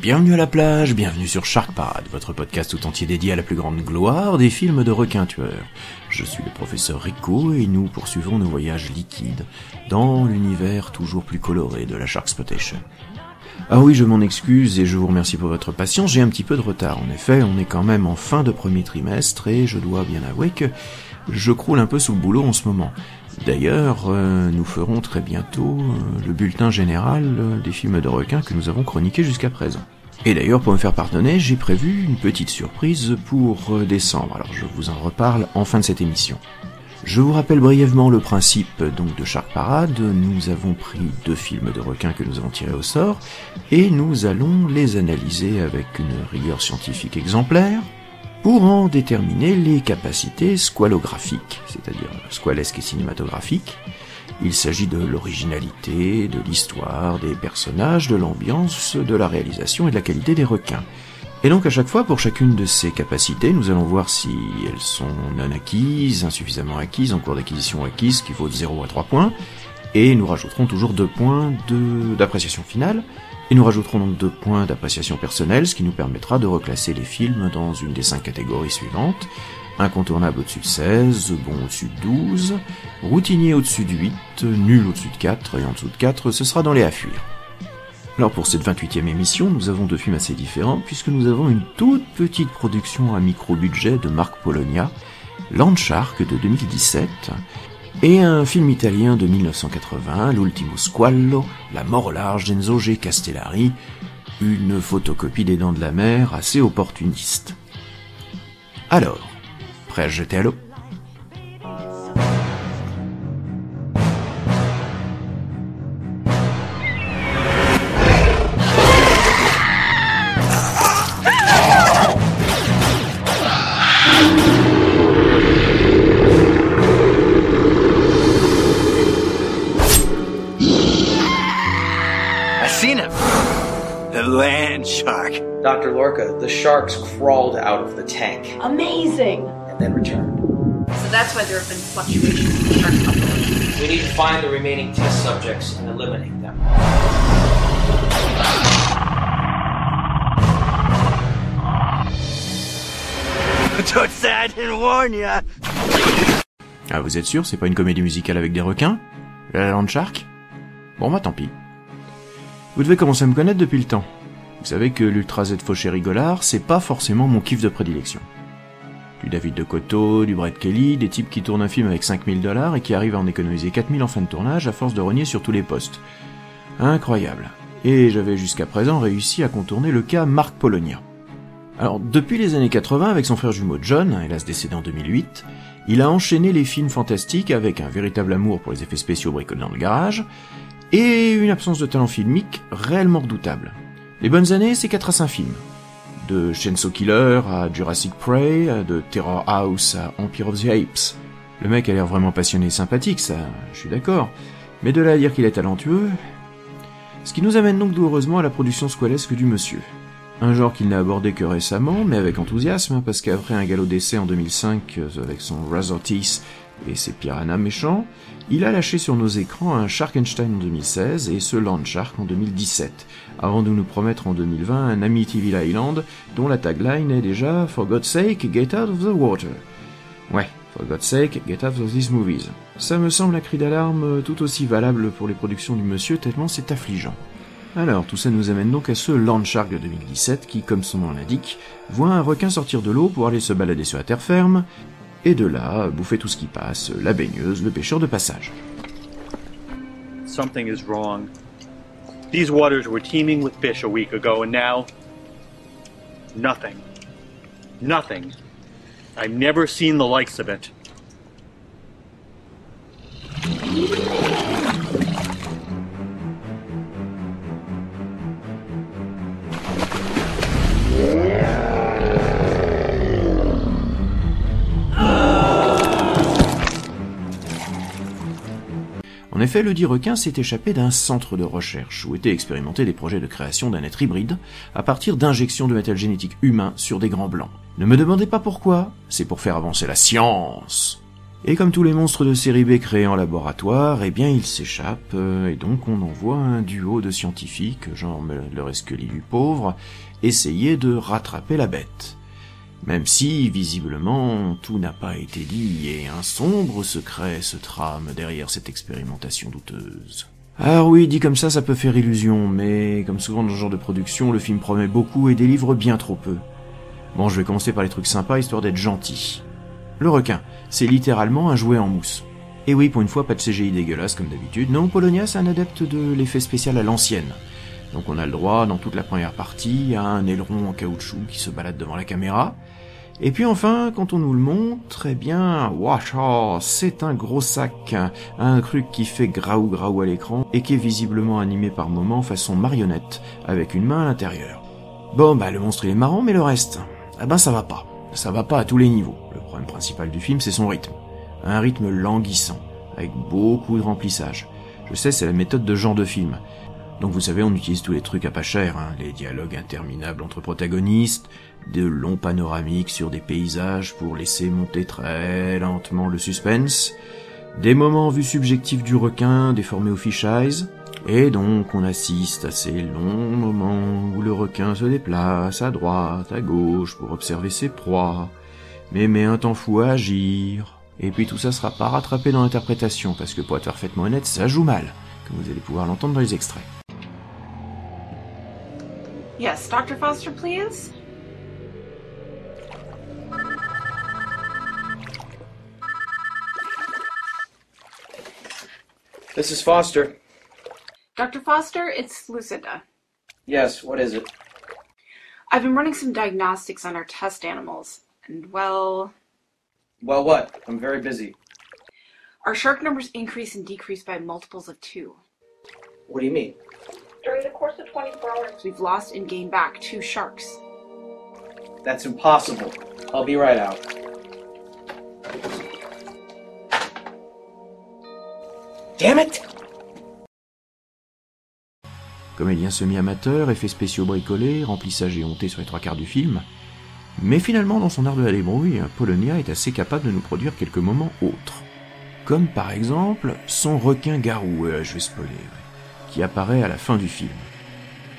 Bienvenue à la plage, bienvenue sur Shark Parade, votre podcast tout entier dédié à la plus grande gloire des films de requins tueurs. Je suis le professeur Rico et nous poursuivons nos voyages liquides dans l'univers toujours plus coloré de la Shark Spotation. Ah oui, je m'en excuse et je vous remercie pour votre patience, j'ai un petit peu de retard. En effet, on est quand même en fin de premier trimestre et je dois bien avouer que je croule un peu sous le boulot en ce moment. D'ailleurs, euh, nous ferons très bientôt euh, le bulletin général euh, des films de requins que nous avons chroniqués jusqu'à présent. Et d'ailleurs, pour me faire pardonner, j'ai prévu une petite surprise pour décembre, alors je vous en reparle en fin de cette émission. Je vous rappelle brièvement le principe donc de Shark Parade. Nous avons pris deux films de requins que nous avons tirés au sort et nous allons les analyser avec une rigueur scientifique exemplaire pour en déterminer les capacités squalographiques, c'est-à-dire squalesques et cinématographiques. Il s'agit de l'originalité, de l'histoire, des personnages, de l'ambiance, de la réalisation et de la qualité des requins. Et donc à chaque fois, pour chacune de ces capacités, nous allons voir si elles sont non acquises, insuffisamment acquises, en cours d'acquisition acquises, qui vaut de 0 à 3 points, et nous rajouterons toujours 2 points d'appréciation finale, et nous rajouterons donc 2 points d'appréciation personnelle, ce qui nous permettra de reclasser les films dans une des 5 catégories suivantes. Incontournable au-dessus de 16, bon au-dessus de 12, routinier au-dessus de 8, nul au-dessus de 4, et en dessous de 4, ce sera dans les à. Alors pour cette 28e émission, nous avons deux films assez différents, puisque nous avons une toute petite production à micro-budget de Marc Polonia, Landshark de 2017, et un film italien de 1980, L'Ultimo Squallo, La mort au large d'Enzo G. Castellari, une photocopie des Dents de la Mer assez opportuniste. Alors, prêt à jeter à l'eau? Then returned. So that's why there have been fluctuations in the shark population. We need to find the remaining test subjects and eliminate them. Don't say I didn't warn ya. Ah, vous êtes sûr, c'est pas une comédie musicale avec des requins? La Land Shark? Bon, bah tant pis. Vous devez commencer à me connaître depuis le temps. Vous savez que l'Ultra Z fauché rigolard, c'est pas forcément mon kiff de prédilection. Du David de Coteau, du Brett Kelly, des types qui tournent un film avec 5000 dollars et qui arrivent à en économiser 4000 en fin de tournage à force de rogner sur tous les postes. Incroyable. Et j'avais jusqu'à présent réussi à contourner le cas Marc Polonia. Alors, depuis les années 80, avec son frère jumeau John, hélas décédé en 2008, il a enchaîné les films fantastiques avec un véritable amour pour les effets spéciaux bricolés dans le garage, et une absence de talent filmique réellement redoutable. Les bonnes années, c'est 4 à 5 films. De Chainsaw Killer à Jurassic Prey, de Terror House à Empire of the Apes. Le mec a l'air vraiment passionné et sympathique, ça, je suis d'accord. Mais de là à dire qu'il est talentueux... Ce qui nous amène donc douloureusement à la production squalesque du monsieur. Un genre qu'il n'a abordé que récemment, mais avec enthousiasme, hein, parce qu'après un galop d'essai en 2005 euh, avec son Razor Teeth et ses piranhas méchants, il a lâché sur nos écrans un Sharkenstein en 2016 et ce Land Shark en 2017, avant de nous promettre en 2020 un Amityville Island dont la tagline est déjà For God's sake, get out of the water. Ouais, for God's sake, get out of these movies. Ça me semble un cri d'alarme tout aussi valable pour les productions du monsieur tellement c'est affligeant. Alors, tout ça nous amène donc à ce Land Shark de 2017 qui, comme son nom l'indique, voit un requin sortir de l'eau pour aller se balader sur la terre ferme, et de là, bouffer tout ce qui passe, la baigneuse, le pêcheur de passage. something is wrong. These waters were teeming with fish a week ago, and now. Nothing. Nothing. I've never seen the likes of it. En effet, le dit requin s'est échappé d'un centre de recherche où étaient expérimentés des projets de création d'un être hybride à partir d'injections de matériel génétique humain sur des grands blancs. Ne me demandez pas pourquoi, c'est pour faire avancer la science. Et comme tous les monstres de série B créés en laboratoire, eh bien ils s'échappent, euh, et donc on envoie un duo de scientifiques, genre le Scully du pauvre, essayer de rattraper la bête. Même si, visiblement, tout n'a pas été dit et un sombre secret se trame derrière cette expérimentation douteuse. Alors oui, dit comme ça, ça peut faire illusion, mais comme souvent dans ce genre de production, le film promet beaucoup et délivre bien trop peu. Bon, je vais commencer par les trucs sympas, histoire d'être gentil. Le requin, c'est littéralement un jouet en mousse. Et oui, pour une fois, pas de CGI dégueulasse comme d'habitude. Non, Polonia, c'est un adepte de l'effet spécial à l'ancienne. Donc on a le droit, dans toute la première partie, à un aileron en caoutchouc qui se balade devant la caméra. Et puis enfin, quand on nous le montre, eh bien, waouh, oh, c'est un gros sac, un truc qui fait graou graou à l'écran et qui est visiblement animé par moments façon marionnette, avec une main à l'intérieur. Bon, bah le monstre il est marrant, mais le reste, ah ben ça va pas. Ça va pas à tous les niveaux. Le problème principal du film, c'est son rythme. Un rythme languissant, avec beaucoup de remplissage. Je sais, c'est la méthode de genre de film. Donc vous savez, on utilise tous les trucs à pas cher, hein. les dialogues interminables entre protagonistes, de longs panoramiques sur des paysages pour laisser monter très lentement le suspense, des moments vus subjectifs du requin déformés au fish eyes, et donc on assiste à ces longs moments où le requin se déplace à droite, à gauche pour observer ses proies, mais met un temps fou à agir. Et puis tout ça sera pas rattrapé dans l'interprétation, parce que pour être parfaitement honnête, ça joue mal, comme vous allez pouvoir l'entendre dans les extraits. Yes, Dr. Foster, please. This is Foster. Dr. Foster, it's Lucinda. Yes, what is it? I've been running some diagnostics on our test animals, and well, Well, what? I'm very busy. our shark numbers increase and decrease by multiples of two. What do you mean? During the course of 24 hours, we've lost and gained back two sharks. That's impossible. I'll be right out. Damn it! Comédien semi-amateur, effets spéciaux bricolés, remplissage éhonté sur les trois quarts du film. Mais finalement, dans son art de la débrouille, Polonia est assez capable de nous produire quelques moments autres. Comme par exemple son requin-garou, euh, je vais spoiler, ouais, apparaît à la fin du film.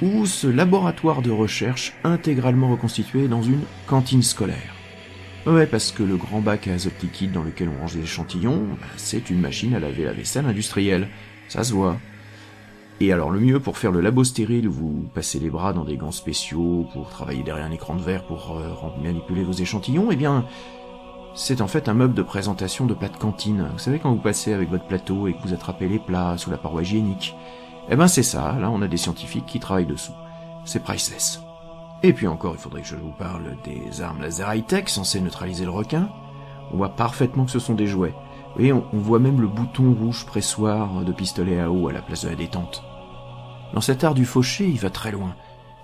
Ou ce laboratoire de recherche intégralement reconstitué dans une cantine scolaire. Ouais, parce que le grand bac à azote liquide dans lequel on range les échantillons, bah, c'est une machine à laver la vaisselle industrielle. Ça se voit. Et alors le mieux pour faire le labo stérile vous passez les bras dans des gants spéciaux pour travailler derrière un écran de verre pour euh, manipuler vos échantillons, eh bien c'est en fait un meuble de présentation de plat de cantine. Vous savez quand vous passez avec votre plateau et que vous attrapez les plats sous la paroi hygiénique Eh ben c'est ça, là on a des scientifiques qui travaillent dessous. C'est priceless. Et puis encore, il faudrait que je vous parle des armes laser high-tech censées neutraliser le requin. On voit parfaitement que ce sont des jouets. Vous on, on voit même le bouton rouge pressoir de pistolet à eau à la place de la détente. Dans cet art du fauché, il va très loin.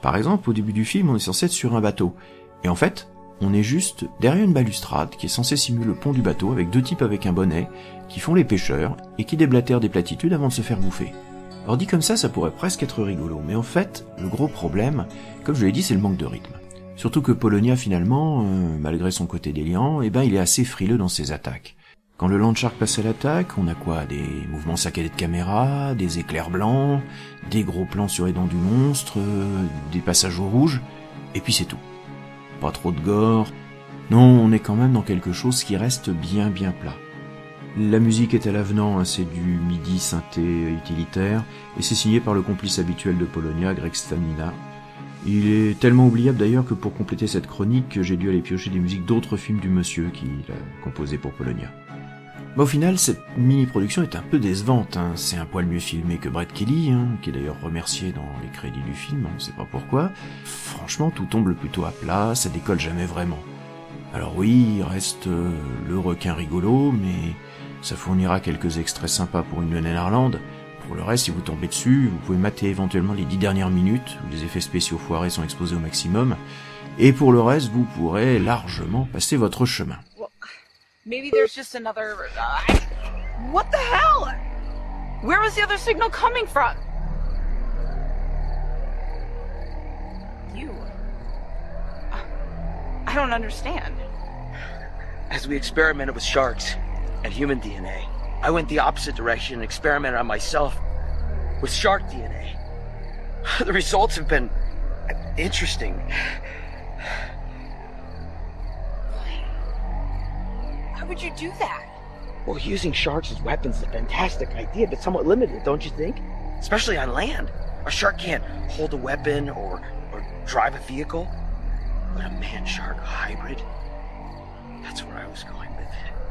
Par exemple, au début du film, on est censé être sur un bateau. Et en fait, on est juste derrière une balustrade qui est censée simuler le pont du bateau avec deux types avec un bonnet qui font les pêcheurs et qui déblatèrent des platitudes avant de se faire bouffer. Alors dit comme ça, ça pourrait presque être rigolo, mais en fait, le gros problème, comme je l'ai dit, c'est le manque de rythme. Surtout que Polonia, finalement, euh, malgré son côté déliant, eh ben, il est assez frileux dans ses attaques. Quand le Landshark passe à l'attaque, on a quoi? Des mouvements saccadés de caméra, des éclairs blancs, des gros plans sur les dents du monstre, euh, des passages au rouge, et puis c'est tout. Pas trop de gore. Non, on est quand même dans quelque chose qui reste bien bien plat. La musique est à l'avenant, hein, c'est du midi synthé utilitaire, et c'est signé par le complice habituel de Polonia, Greg Stamina. Il est tellement oubliable d'ailleurs que pour compléter cette chronique, j'ai dû aller piocher des musiques d'autres films du monsieur qu'il a composé pour Polonia. Mais au final, cette mini-production est un peu décevante. Hein. C'est un poil mieux filmé que Brett Kelly, hein, qui est d'ailleurs remercié dans les crédits du film, on ne sait pas pourquoi. Franchement, tout tombe plutôt à plat, ça décolle jamais vraiment. Alors oui, il reste euh, le requin rigolo, mais ça fournira quelques extraits sympas pour une Lionel Arland. Pour le reste, si vous tombez dessus, vous pouvez mater éventuellement les dix dernières minutes, où les effets spéciaux foirés sont exposés au maximum. Et pour le reste, vous pourrez largement passer votre chemin. Maybe there's just another. Uh, what the hell? Where was the other signal coming from? You. I don't understand. As we experimented with sharks and human DNA, I went the opposite direction and experimented on myself with shark DNA. The results have been interesting. Why would you do that? Well, using sharks as weapons is a fantastic idea, but somewhat limited, don't you think? Especially on land. A shark can't hold a weapon or, or drive a vehicle. But a man-shark hybrid, that's where I was going with it.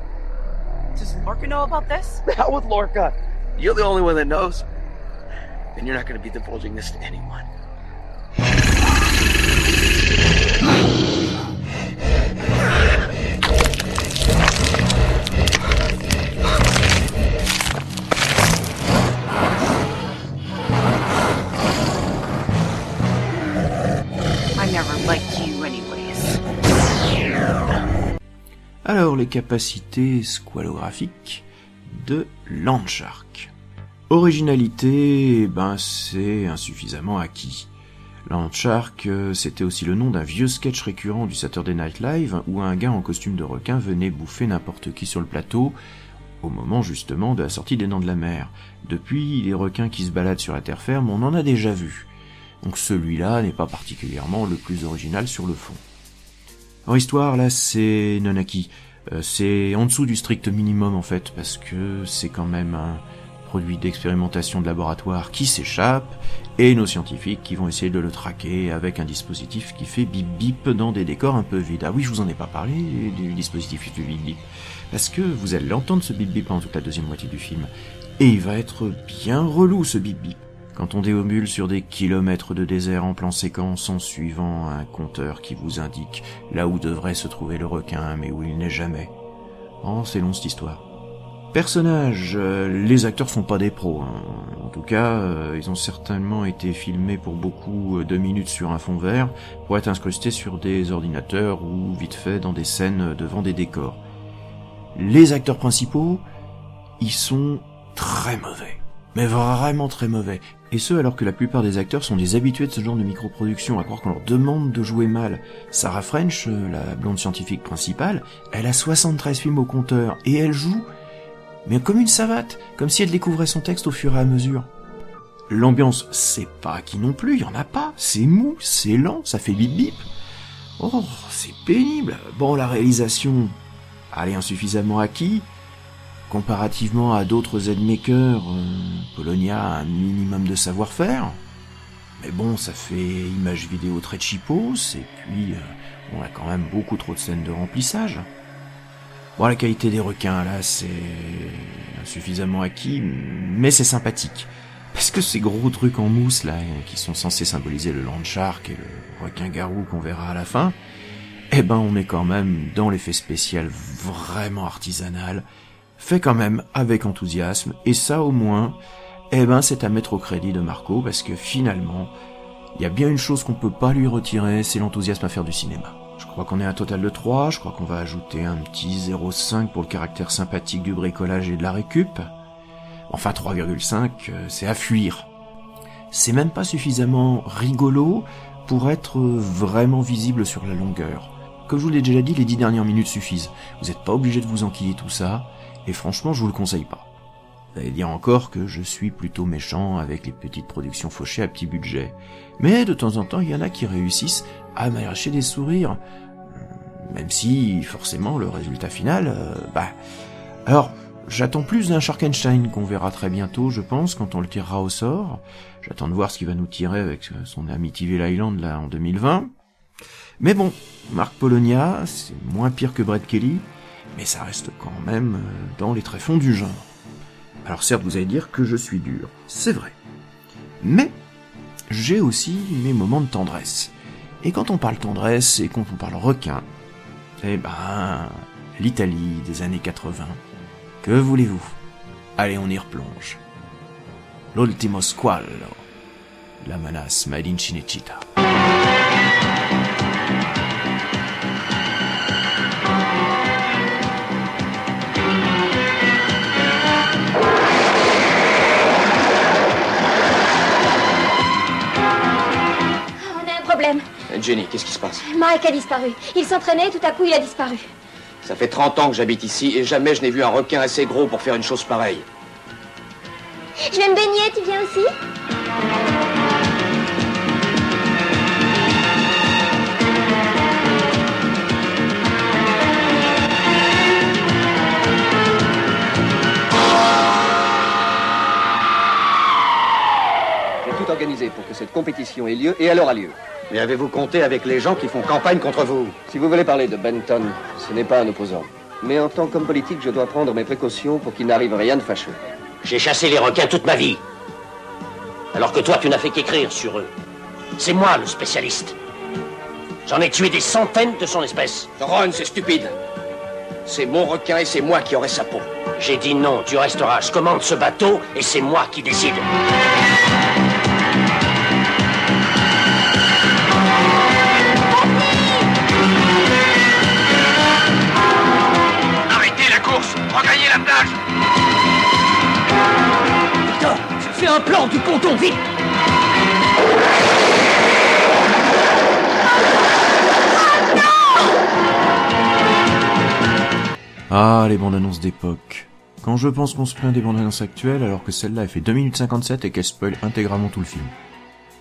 Does Lorca know about this? The hell with Lorca! You're the only one that knows. And you're not going to be divulging this to anyone. Alors, les capacités squalographiques de Landshark. Originalité, eh ben, c'est insuffisamment acquis. Landshark, euh, c'était aussi le nom d'un vieux sketch récurrent du Saturday Night Live où un gars en costume de requin venait bouffer n'importe qui sur le plateau, au moment justement de la sortie des Dents de la Mer. Depuis, les requins qui se baladent sur la terre ferme, on en a déjà vu. Donc celui-là n'est pas particulièrement le plus original sur le fond. En histoire, là, c'est non acquis. Euh, c'est en dessous du strict minimum en fait, parce que c'est quand même un produit d'expérimentation de laboratoire qui s'échappe, et nos scientifiques qui vont essayer de le traquer avec un dispositif qui fait bip bip dans des décors un peu vides. Ah oui, je vous en ai pas parlé du dispositif fait bip bip, parce que vous allez l'entendre ce bip bip pendant toute la deuxième moitié du film, et il va être bien relou ce bip bip. Quand on déambule sur des kilomètres de désert en plan séquence en suivant un compteur qui vous indique là où devrait se trouver le requin mais où il n'est jamais. Oh, c'est long cette histoire. Personnages, euh, les acteurs sont pas des pros. hein. En tout cas, euh, ils ont certainement été filmés pour beaucoup euh, de minutes sur un fond vert pour être incrustés sur des ordinateurs ou vite fait dans des scènes devant des décors. Les acteurs principaux, ils sont très mauvais. Mais vraiment très mauvais. Et ce, alors que la plupart des acteurs sont des habitués de ce genre de microproduction, à croire qu'on leur demande de jouer mal. Sarah French, euh, la blonde scientifique principale, elle a 73 films au compteur, et elle joue, mais comme une savate, comme si elle découvrait son texte au fur et à mesure. L'ambiance, c'est pas qui non plus, y en a pas, c'est mou, c'est lent, ça fait bip bip. Oh, c'est pénible. Bon, la réalisation, elle est insuffisamment acquis. Comparativement à d'autres Z-makers, euh, Polonia a un minimum de savoir-faire. Mais bon, ça fait image vidéo très cheapos, et puis euh, on a quand même beaucoup trop de scènes de remplissage. Bon, la qualité des requins, là, c'est insuffisamment acquis, mais c'est sympathique. Parce que ces gros trucs en mousse, là, qui sont censés symboliser le land shark et le requin-garou qu'on verra à la fin, eh ben, on est quand même dans l'effet spécial vraiment artisanal, fait quand même avec enthousiasme, et ça au moins, eh ben c'est à mettre au crédit de Marco, parce que finalement, il y a bien une chose qu'on peut pas lui retirer, c'est l'enthousiasme à faire du cinéma. Je crois qu'on est à un total de 3, je crois qu'on va ajouter un petit 0,5 pour le caractère sympathique du bricolage et de la récup. Enfin 3,5, euh, c'est à fuir. C'est même pas suffisamment rigolo pour être vraiment visible sur la longueur. Comme je vous l'ai déjà dit, les 10 dernières minutes suffisent. Vous n'êtes pas obligé de vous enquiller tout ça, et franchement, je vous le conseille pas. Vous allez dire encore que je suis plutôt méchant avec les petites productions fauchées à petit budget. Mais de temps en temps, il y en a qui réussissent à m'arracher des sourires. Même si, forcément, le résultat final, euh, bah... Alors, j'attends plus d'un Sharkenstein qu'on verra très bientôt, je pense, quand on le tirera au sort. J'attends de voir ce qu'il va nous tirer avec son Amityville Island, là, en 2020. Mais bon, Marc Polonia, c'est moins pire que Brett Kelly, mais ça reste quand même euh, dans les tréfonds du genre. Alors certes, vous allez dire que je suis dur, c'est vrai. Mais j'ai aussi mes moments de tendresse. Et quand on parle tendresse et quand on parle requin, eh ben, l'Italie des années 80. Que voulez-vous? Allez, on y replonge. L'ultimo squallo. La menace made in Cinecittà. Jenny, qu'est-ce qui se passe Mike a disparu. Il s'entraînait, tout à coup, il a disparu. Ça fait 30 ans que j'habite ici et jamais je n'ai vu un requin assez gros pour faire une chose pareille. Je vais me baigner, tu viens aussi J'ai tout organisé pour que cette compétition ait lieu et elle aura lieu. Mais avez-vous compté avec les gens qui font campagne contre vous Si vous voulez parler de Benton, ce n'est pas un opposant. Mais en tant qu'homme politique, je dois prendre mes précautions pour qu'il n'arrive rien de fâcheux. J'ai chassé les requins toute ma vie. Alors que toi, tu n'as fait qu'écrire sur eux. C'est moi le spécialiste. J'en ai tué des centaines de son espèce. Ron, c'est stupide. C'est mon requin et c'est moi qui aurai sa peau. J'ai dit non, tu resteras. Je commande ce bateau et c'est moi qui décide. La plage Victor, fais un plan du ponton, vite Ah, les bandes annonces d'époque. Quand je pense qu'on se plaint des bandes annonces actuelles alors que celle-là elle fait 2 minutes 57 et qu'elle spoil intégralement tout le film.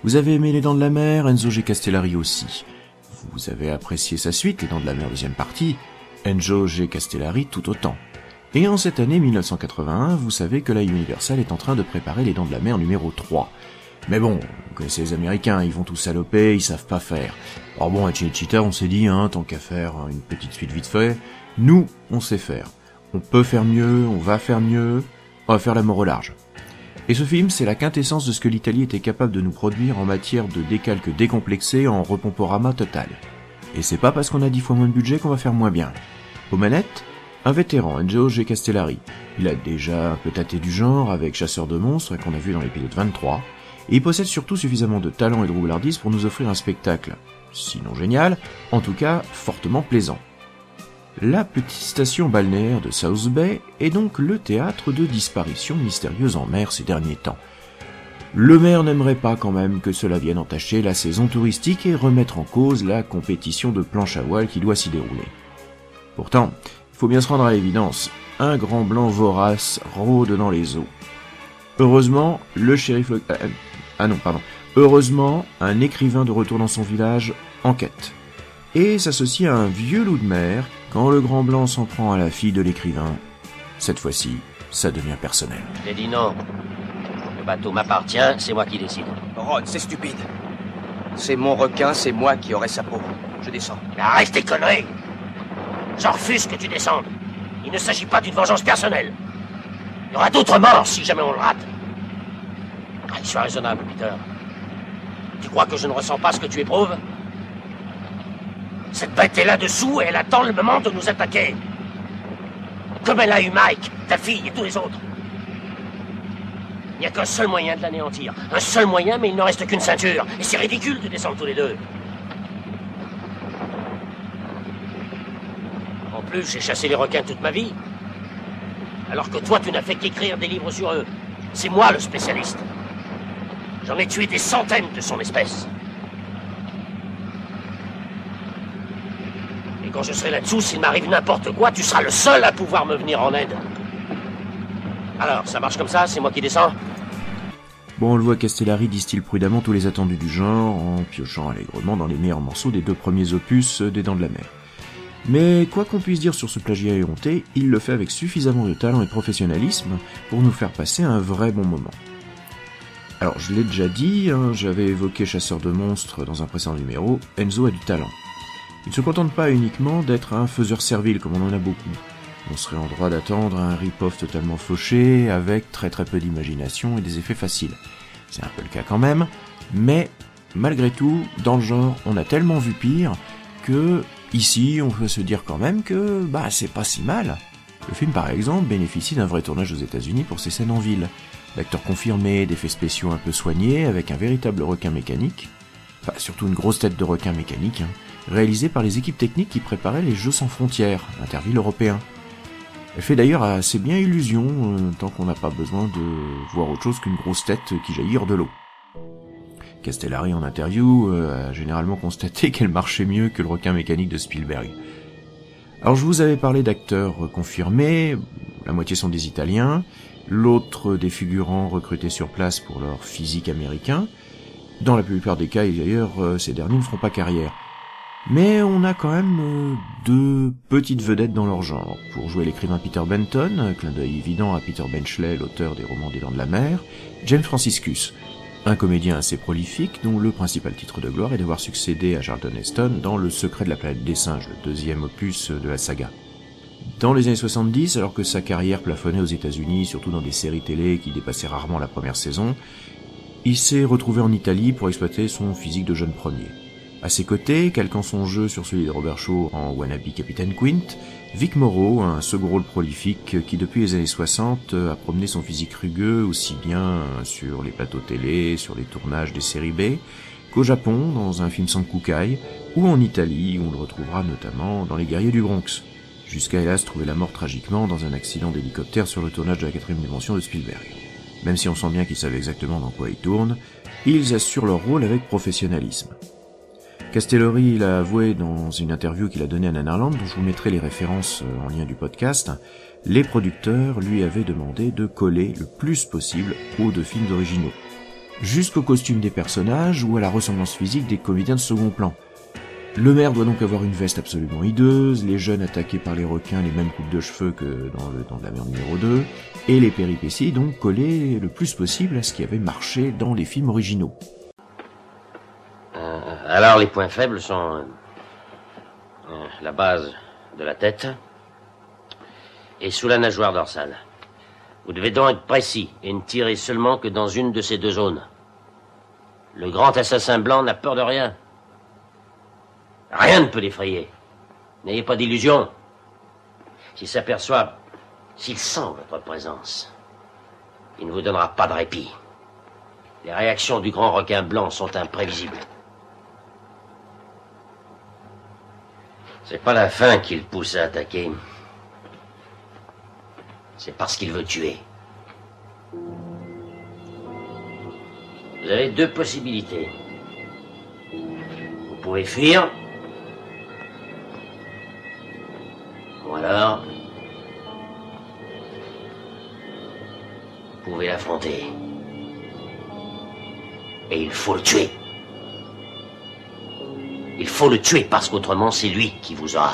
Vous avez aimé Les Dents de la Mer, Enzo G. Castellari aussi. Vous avez apprécié sa suite, Les Dents de la Mer deuxième partie, Enzo G. Castellari tout autant. Et en cette année 1981, vous savez que la Universal est en train de préparer Les Dents de la Mer numéro 3. Mais bon, vous connaissez les Américains, ils vont tout saloper, ils savent pas faire. Alors bon, à Cheetah, on s'est dit, hein, tant qu'à faire une petite suite vite fait, nous, on sait faire. On peut faire mieux, on va faire mieux, on va faire la mort au large. Et ce film, c'est la quintessence de ce que l'Italie était capable de nous produire en matière de décalque décomplexé en repomporama total. Et c'est pas parce qu'on a dix fois moins de budget qu'on va faire moins bien. Aux manettes, un vétéran, Enzo G. Castellari. Il a déjà un peu tâté du genre avec Chasseur de monstres qu'on a vu dans l'épisode 23, et il possède surtout suffisamment de talent et de roublardise pour nous offrir un spectacle, sinon génial, en tout cas fortement plaisant. La petite station balnéaire de South Bay est donc le théâtre de disparitions mystérieuses en mer ces derniers temps. Le maire n'aimerait pas quand même que cela vienne entacher la saison touristique et remettre en cause la compétition de planche à voile qui doit s'y dérouler. Pourtant, faut bien se rendre à l'évidence, un grand blanc vorace rôde dans les eaux. Heureusement, le shérif... Le... euh, ah non, pardon. Heureusement, un écrivain de retour dans son village enquête. Et s'associe à un vieux loup de mer quand le grand blanc s'en prend à la fille de l'écrivain. Cette fois-ci, ça devient personnel. J'ai dit non. Le bateau m'appartient, c'est moi qui décide. Ron, c'est stupide. C'est mon requin, c'est moi qui aurai sa peau. Je descends. Mais arrête tes conneries J'en refuse que tu descendes. Il ne s'agit pas d'une vengeance personnelle. Il y aura d'autres morts si jamais on le rate. Allez, sois raisonnable, Peter. Tu crois que je ne ressens pas ce que tu éprouves? Cette bête est là-dessous et elle attend le moment de nous attaquer. Comme elle a eu Mike, ta fille et tous les autres. Il n'y a qu'un seul moyen de l'anéantir. Un seul moyen, mais il ne reste qu'une ceinture. Et c'est ridicule de descendre tous les deux. J'ai chassé les requins toute ma vie. Alors que toi, tu n'as fait qu'écrire des livres sur eux. C'est moi le spécialiste. J'en ai tué des centaines de son espèce. Et quand je serai là-dessous, s'il m'arrive n'importe quoi, tu seras le seul à pouvoir me venir en aide. Alors, ça marche comme ça C'est moi qui descends Bon, on le voit, Castellari distille prudemment tous les attendus du genre, en piochant allègrement dans les meilleurs morceaux des deux premiers opus des Dents de la Mer. Mais quoi qu'on puisse dire sur ce plagiat éhonté, il le fait avec suffisamment de talent et de professionnalisme pour nous faire passer un vrai bon moment. Alors, je l'ai déjà dit, hein, j'avais évoqué Chasseur de monstres dans un précédent numéro, Enzo a du talent. Il ne se contente pas uniquement d'être un faiseur servile comme on en a beaucoup. On serait en droit d'attendre un rip-off totalement fauché, avec très très peu d'imagination et des effets faciles. C'est un peu le cas quand même, mais malgré tout, dans le genre, on a tellement vu pire que ici, on peut se dire quand même que bah c'est pas si mal. Le film par exemple bénéficie d'un vrai tournage aux États-Unis pour ses scènes en ville. D'acteurs confirmés, d'effets spéciaux un peu soignés, avec un véritable requin mécanique. Enfin, surtout une grosse tête de requin mécanique, hein, réalisée par les équipes techniques qui préparaient les Jeux sans frontières, l'interville européen. Elle fait d'ailleurs assez bien illusion, euh, tant qu'on n'a pas besoin de voir autre chose qu'une grosse tête qui jaillit hors de l'eau. Castellari en interview euh, a généralement constaté qu'elle marchait mieux que le requin mécanique de Spielberg. Alors je vous avais parlé d'acteurs confirmés, la moitié sont des Italiens, l'autre des figurants recrutés sur place pour leur physique américain. Dans la plupart des cas, d'ailleurs, euh, ces derniers ne feront pas carrière. Mais on a quand même euh, deux petites vedettes dans leur genre. Pour jouer l'écrivain Peter Benton, clin d'œil évident à Peter Benchley, l'auteur des romans des Dents de la Mer, James Franciscus, un comédien assez prolifique dont le principal titre de gloire est d'avoir succédé à Charlton Heston dans Le secret de la planète des singes, le deuxième opus de la saga. Dans les années 70, alors que sa carrière plafonnait aux États-Unis, surtout dans des séries télé qui dépassaient rarement la première saison, il s'est retrouvé en Italie pour exploiter son physique de jeune premier. À ses côtés, calquant son jeu sur celui de Robert Shaw en Wannabe Captain Quint, Vic Morrow, un second rôle prolifique qui depuis les années 60 a promené son physique rugueux aussi bien sur les plateaux télé, sur les tournages des séries B, qu'au Japon dans un film sans Kukai, ou en Italie où on le retrouvera notamment dans Les Guerriers du Bronx, jusqu'à hélas trouver la mort tragiquement dans un accident d'hélicoptère sur le tournage de la quatrième dimension de Spielberg. Même si on sent bien qu'ils savent exactement dans quoi ils tournent, ils assurent leur rôle avec professionnalisme. Castellori l'a avoué dans une interview qu'il a donnée à Nanarland, dont je vous mettrai les références euh, en lien du podcast, les producteurs lui avaient demandé de coller le plus possible aux deux films originaux. Jusqu'au costume des personnages ou à la ressemblance physique des comédiens de second plan. Le maire doit donc avoir une veste absolument hideuse, les jeunes attaqués par les requins les mêmes coupes de cheveux que dans le de la mer numéro 2, et les péripéties donc collées le plus possible à ce qui avait marché dans les films originaux. Alors, les points faibles sont euh, la base de la tête et sous la nageoire dorsale. Vous devez donc être précis et ne tirer seulement que dans une de ces deux zones. Le grand assassin blanc n'a peur de rien. Rien ne peut l'effrayer. N'ayez pas d'illusion. S'il s'aperçoit, s'il sent votre présence, il ne vous donnera pas de répit. Les réactions du grand requin blanc sont imprévisibles. C'est pas la faim qui le pousse à attaquer. C'est parce qu'il veut tuer. Vous avez deux possibilités. Vous pouvez fuir. Ou alors... Vous pouvez l'affronter. Et il faut le tuer. Il faut le tuer parce qu'autrement c'est lui qui vous aura.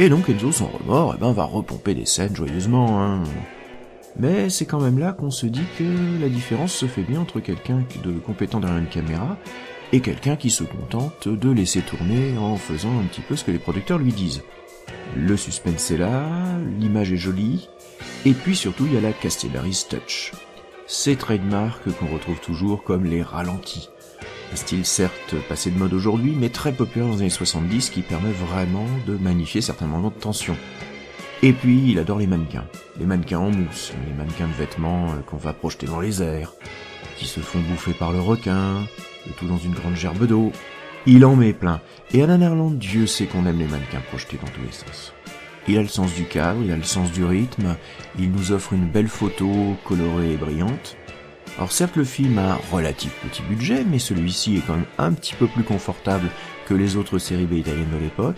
Et donc Enzo sans remords, eh ben, va repomper des scènes joyeusement. Hein. Mais c'est quand même là qu'on se dit que la différence se fait bien entre quelqu'un de compétent derrière une caméra et quelqu'un qui se contente de laisser tourner en faisant un petit peu ce que les producteurs lui disent. Le suspense est là, l'image est jolie, et puis surtout il y a la Castellaris Touch. Ces trademarks qu'on retrouve toujours comme les ralentis. Un style certes passé de mode aujourd'hui, mais très populaire dans les années 70 qui permet vraiment de magnifier certains moments de tension. Et puis, il adore les mannequins. Les mannequins en mousse, les mannequins de vêtements euh, qu'on va projeter dans les airs, qui se font bouffer par le requin, le tout dans une grande gerbe d'eau. Il en met plein. Et à Nanarland, Dieu sait qu'on aime les mannequins projetés dans tous les sens. Il a le sens du cadre, il a le sens du rythme, il nous offre une belle photo colorée et brillante, alors certes le film a un relatif petit budget, mais celui-ci est quand même un petit peu plus confortable que les autres séries B italiennes de l'époque.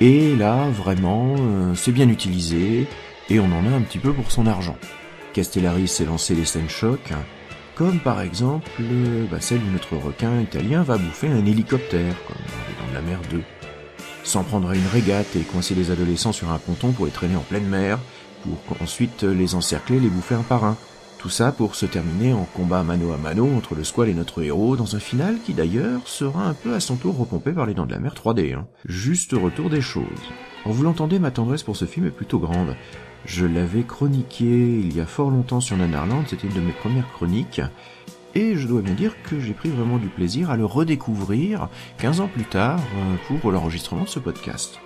Et là, vraiment, euh, c'est bien utilisé, et on en a un petit peu pour son argent. Castellari s'est lancé les scènes choc, comme par exemple bah, celle où notre requin italien va bouffer un hélicoptère, comme dans la mer 2. S'en prendre une régate et coincer les adolescents sur un ponton pour les traîner en pleine mer, pour ensuite les encercler, les bouffer un par un. Tout ça pour se terminer en combat mano à mano entre le squal et notre héros, dans un final qui d'ailleurs sera un peu à son tour repompé par les dents de la mer 3D. Hein. Juste retour des choses. En vous l'entendez, ma tendresse pour ce film est plutôt grande. Je l'avais chroniqué il y a fort longtemps sur Nanarland, c'était une de mes premières chroniques, et je dois bien dire que j'ai pris vraiment du plaisir à le redécouvrir 15 ans plus tard euh, pour l'enregistrement de ce podcast.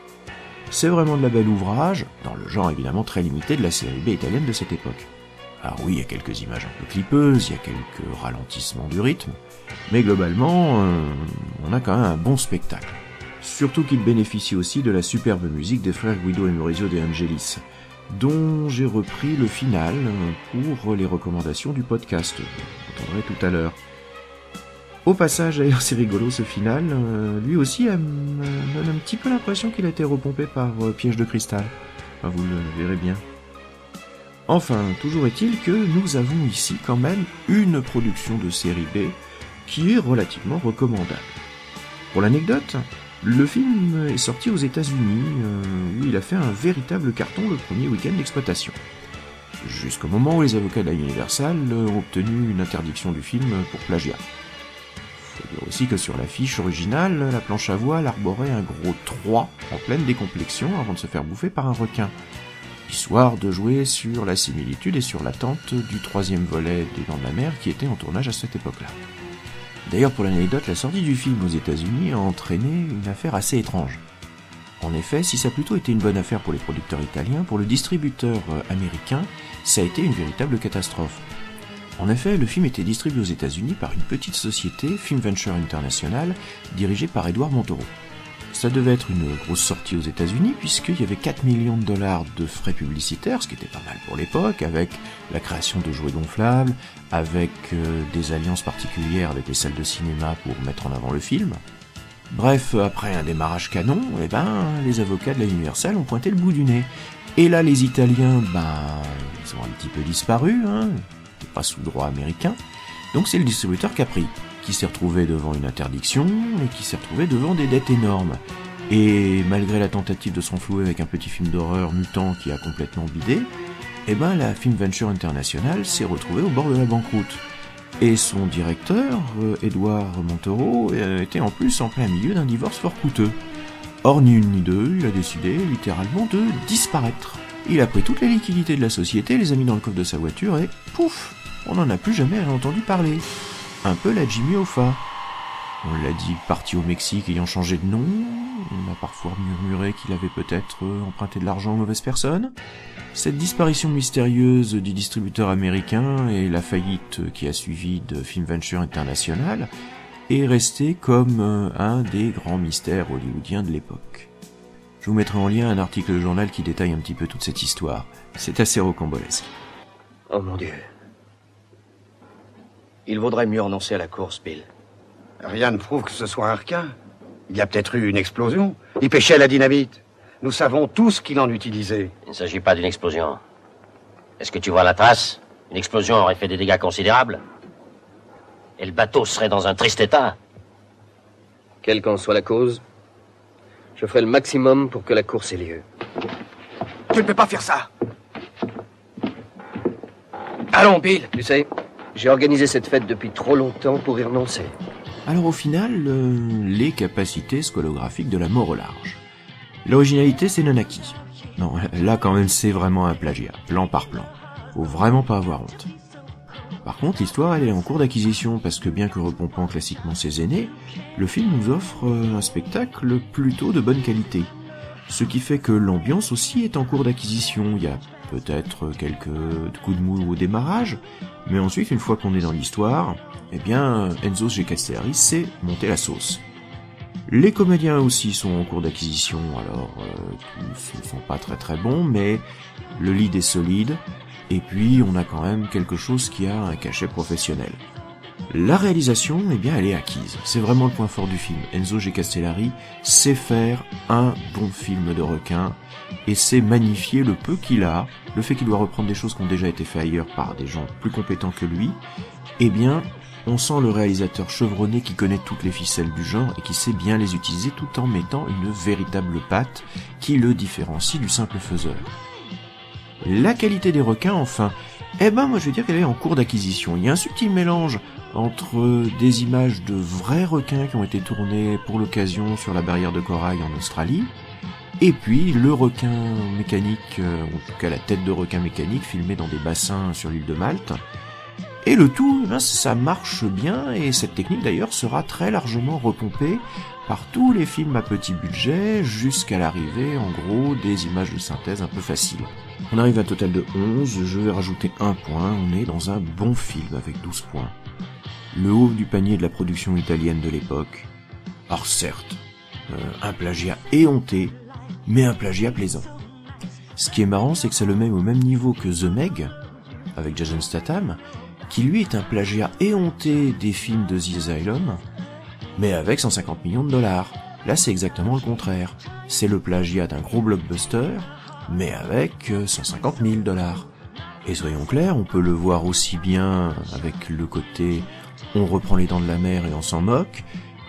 C'est vraiment de la belle ouvrage, dans le genre évidemment très limité de la série B italienne de cette époque. Alors oui, il y a quelques images un peu clipeuses, il y a quelques ralentissements du rythme, mais globalement, euh, on a quand même un bon spectacle. Surtout qu'il bénéficie aussi de la superbe musique des frères Guido et Maurizio De Angelis, dont j'ai repris le final pour les recommandations du podcast, vous entendrez tout à l'heure. Au passage, d'ailleurs, c'est rigolo ce final. euh, lui aussi elle me donne un petit peu l'impression qu'il a été repompé par euh, Piège de cristal. Enfin, vous le verrez bien. Enfin, toujours est-il que nous avons ici quand même une production de série B qui est relativement recommandable. Pour l'anecdote, le film est sorti aux États-Unis, euh, où il a fait un véritable carton le premier week-end d'exploitation. Jusqu'au moment où les avocats de la Universal ont obtenu une interdiction du film pour plagiat. Faut dire aussi que sur l'affiche originale, la planche à voile arborait un gros 3 en pleine décomplexion avant de se faire bouffer par un requin. Histoire de jouer sur la similitude et sur l'attente du troisième volet des Dents de la Mer qui était en tournage à cette époque-là. D'ailleurs, pour l'anecdote, la sortie du film aux États-Unis a entraîné une affaire assez étrange. En effet, si ça a plutôt été une bonne affaire pour les producteurs italiens, pour le distributeur euh, américain, ça a été une véritable catastrophe. En effet, le film était distribué aux États-Unis par une petite société, Film Venture International, dirigée par Edouard Montoro. Ça devait être une grosse sortie aux États-Unis puisqu'il y avait 4 millions de dollars de frais publicitaires, ce qui était pas mal pour l'époque, avec la création de jouets gonflables, avec euh, des alliances particulières avec les salles de cinéma pour mettre en avant le film. Bref, après un démarrage canon, eh ben, les avocats de la Universal ont pointé le bout du nez. Et là, les Italiens, ben, ils ont un petit peu disparu, hein, pas sous droit américain. Donc c'est le distributeur Capri qui s'est retrouvé devant une interdiction et qui s'est retrouvé devant des dettes énormes. Et malgré la tentative de s'enflouer avec un petit film d'horreur mutant qui a complètement bidé, eh ben la Film Venture International s'est retrouvée au bord de la banqueroute. Et son directeur, euh, Edouard Montero, euh, était en plus en plein milieu d'un divorce fort coûteux. Or, ni une ni deux, il a décidé littéralement de disparaître. Il a pris toutes les liquidités de la société, les a mis dans le coffre de sa voiture et pouf, on n'en a plus jamais entendu parler. Un peu la Jimmy Hoffa. On l'a dit parti au Mexique ayant changé de nom, on a parfois murmuré qu'il avait peut-être euh, emprunté de l'argent aux mauvaises personnes. Cette disparition mystérieuse du distributeur américain et la faillite qui a suivi de Film Venture International est restée comme euh, un des grands mystères hollywoodiens de l'époque. Je vous mettrai en lien un article de journal qui détaille un petit peu toute cette histoire. C'est assez rocambolesque. Oh mon dieu. Il vaudrait mieux renoncer à la course, Bill. Rien ne prouve que ce soit un requin. Il y a peut-être eu une explosion. Il pêchait la dynamite. Nous savons tous qu'il en utilisait. Il ne s'agit pas d'une explosion. Est-ce que tu vois la trace? Une explosion aurait fait des dégâts considérables. Et le bateau serait dans un triste état. Quelle qu'en soit la cause, je ferai le maximum pour que la course ait lieu. Tu ne peux pas faire ça. Allons, Bill. Tu sais, j'ai organisé cette fête depuis trop longtemps pour y renoncer. Alors au final, euh, les capacités scolographiques de la mort au large. L'originalité, c'est non acquis. Non, là quand même, c'est vraiment un plagiat, plan par plan. Faut vraiment pas avoir honte. Par contre, l'histoire, elle est en cours d'acquisition, parce que bien que repompant classiquement ses aînés, le film nous offre euh, un spectacle plutôt de bonne qualité. Ce qui fait que l'ambiance aussi est en cours d'acquisition. Il y a peut-être quelques coups de mou au démarrage, mais ensuite, une fois qu'on est dans l'histoire, eh bien, Enzo G. Castellari sait monter la sauce. Les comédiens aussi sont en cours d'acquisition, alors euh, tous ne sont pas très très bons, mais le lead est solide, et puis on a quand même quelque chose qui a un cachet professionnel. La réalisation, eh bien, elle est acquise. C'est vraiment le point fort du film. Enzo G. Castellari sait faire un bon film de requin et sait magnifier le peu qu'il a, le fait qu'il doit reprendre des choses qui ont déjà été faites ailleurs par des gens plus compétents que lui. Eh bien, on sent le réalisateur chevronné qui connaît toutes les ficelles du genre et qui sait bien les utiliser tout en mettant une véritable patte qui le différencie du simple faiseur. La qualité des requins, enfin, eh ben moi je veux dire qu'elle est en cours d'acquisition. Il y a un subtil mélange entre des images de vrais requins qui ont été tournés pour l'occasion sur la barrière de corail en Australie, et puis le requin mécanique, euh, en tout cas la tête de requin mécanique filmée dans des bassins sur l'île de Malte. Et le tout, eh ben, ça marche bien, et cette technique d'ailleurs sera très largement repompée par tous les films à petit budget, jusqu'à l'arrivée en gros des images de synthèse un peu faciles. On arrive à un total de 11, je vais rajouter un point, on est dans un bon film avec 12 points. Le haut du panier de la production italienne de l'époque. Or certes, euh, un plagiat éhonté, mais un plagiat plaisant. Ce qui est marrant, c'est que ça le met au même niveau que The Meg, avec Jason Statham, qui lui est un plagiat éhonté des films de The Asylum, mais avec 150 millions de dollars. Là, c'est exactement le contraire. C'est le plagiat d'un gros blockbuster, mais avec 150 000 dollars. Et soyons clairs, on peut le voir aussi bien avec le côté on reprend les dents de la mer et on s'en moque,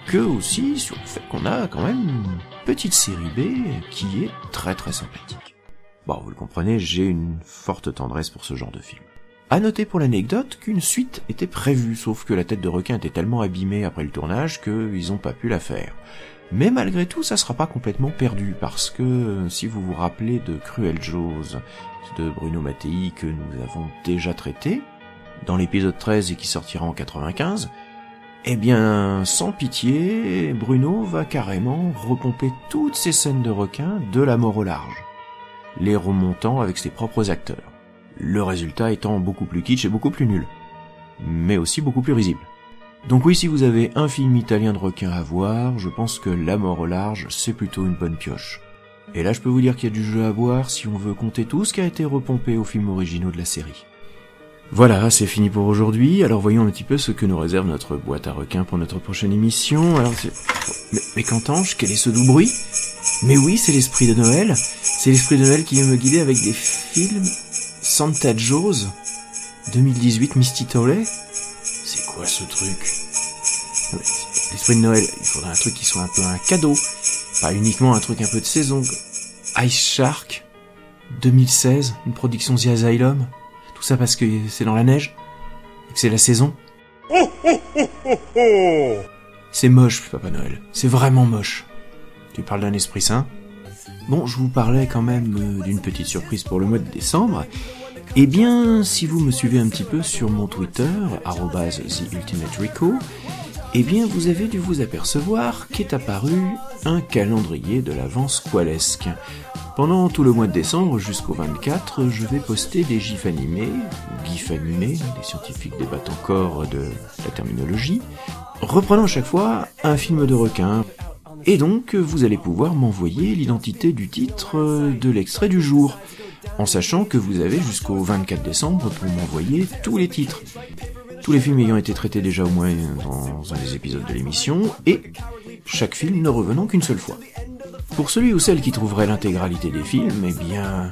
que aussi sur le fait qu'on a quand même une petite série B qui est très très sympathique. Bon, vous le comprenez, j'ai une forte tendresse pour ce genre de film. À noter pour l'anecdote qu'une suite était prévue, sauf que la tête de requin était tellement abîmée après le tournage qu'ils n'ont pas pu la faire. Mais malgré tout, ça sera pas complètement perdu, parce que si vous vous rappelez de Cruel Jaws de Bruno Mattei que nous avons déjà traité, dans l'épisode 13 et qui sortira en 95, eh bien, sans pitié, Bruno va carrément repomper toutes ces scènes de requins de la mort au large, les remontant avec ses propres acteurs. Le résultat étant beaucoup plus kitsch et beaucoup plus nul, mais aussi beaucoup plus risible. Donc oui, si vous avez un film italien de requins à voir, je pense que La mort au large, c'est plutôt une bonne pioche. Et là, je peux vous dire qu'il y a du jeu à voir si on veut compter tout ce qui a été repompé aux films originaux de la série. Voilà, c'est fini pour aujourd'hui. Alors voyons un petit peu ce que nous réserve notre boîte à requins pour notre prochaine émission. Alors, mais, mais qu'entends-je? Quel est ce doux bruit? Mais oui, c'est l'esprit de Noël. C'est l'esprit de Noël qui vient me guider avec des films. Santa Jaws 2018 Misty Tolley C'est quoi ce truc? L'esprit de Noël, il faudrait un truc qui soit un peu un cadeau. Pas uniquement un truc un peu de saison. Ice Shark 2016, une production The Asylum. Tout ça parce que c'est dans la neige et que c'est la saison. c'est moche, Papa Noël. C'est vraiment moche. Tu parles d'un esprit saint Bon, je vous parlais quand même euh, d'une petite surprise pour le mois de décembre. Eh bien, si vous me suivez un petit peu sur mon Twitter, TheUltimateRico, eh bien, vous avez dû vous apercevoir qu'est apparu un calendrier de l'avance squalesque. Pendant tout le mois de décembre jusqu'au 24, je vais poster des gifs animés, gifs animés, les scientifiques débattent encore de la terminologie, reprenant à chaque fois un film de requin. Et donc, vous allez pouvoir m'envoyer l'identité du titre de l'extrait du jour, en sachant que vous avez jusqu'au 24 décembre pour m'envoyer tous les titres. Tous les films ayant été traités déjà au moins dans un des épisodes de l'émission, et chaque film ne revenant qu'une seule fois. Pour celui ou celle qui trouverait l'intégralité des films, eh bien,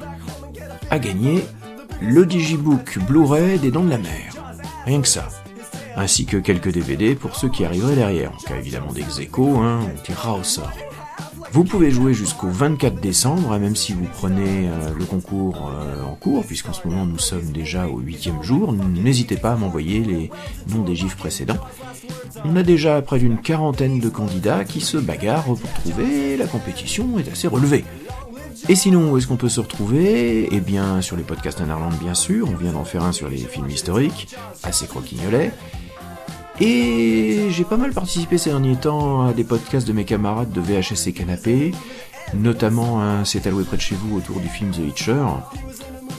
à gagner le Digibook Blu-ray des Dents de la Mer. Rien que ça. Ainsi que quelques DVD pour ceux qui arriveraient derrière. En cas évidemment d'ex hein, on tirera au sort. Vous pouvez jouer jusqu'au 24 décembre, hein, même si vous prenez euh, le concours euh, en cours, puisqu'en ce moment nous sommes déjà au huitième jour. N'hésitez pas à m'envoyer les noms des gifs précédents. On a déjà près d'une quarantaine de candidats qui se bagarrent pour trouver, la compétition est assez relevée. Et sinon, où est-ce qu'on peut se retrouver? Eh bien, sur les podcasts en Irlande, bien sûr. On vient d'en faire un sur les films historiques, assez croquignolets. Et j'ai pas mal participé ces derniers temps à des podcasts de mes camarades de VHS et Canapé, notamment un C'est alloué près de chez vous autour du film The Hitcher, un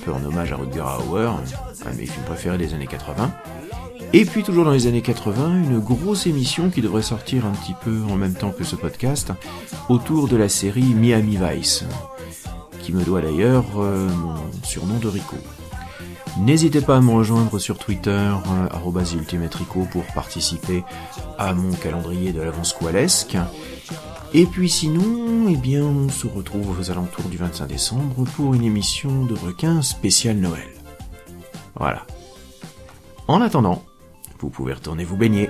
peu en hommage à Rutger Hauer, un de mes films préférés des années 80. Et puis toujours dans les années 80, une grosse émission qui devrait sortir un petit peu en même temps que ce podcast, autour de la série Miami Vice, qui me doit d'ailleurs euh, mon surnom de Rico. N'hésitez pas à me rejoindre sur Twitter, euh, ultimatrico, pour participer à mon calendrier de l'avance squalesque. Et puis sinon, eh bien, on se retrouve aux alentours du 25 décembre pour une émission de requin spécial Noël. Voilà. En attendant, vous pouvez retourner vous baigner.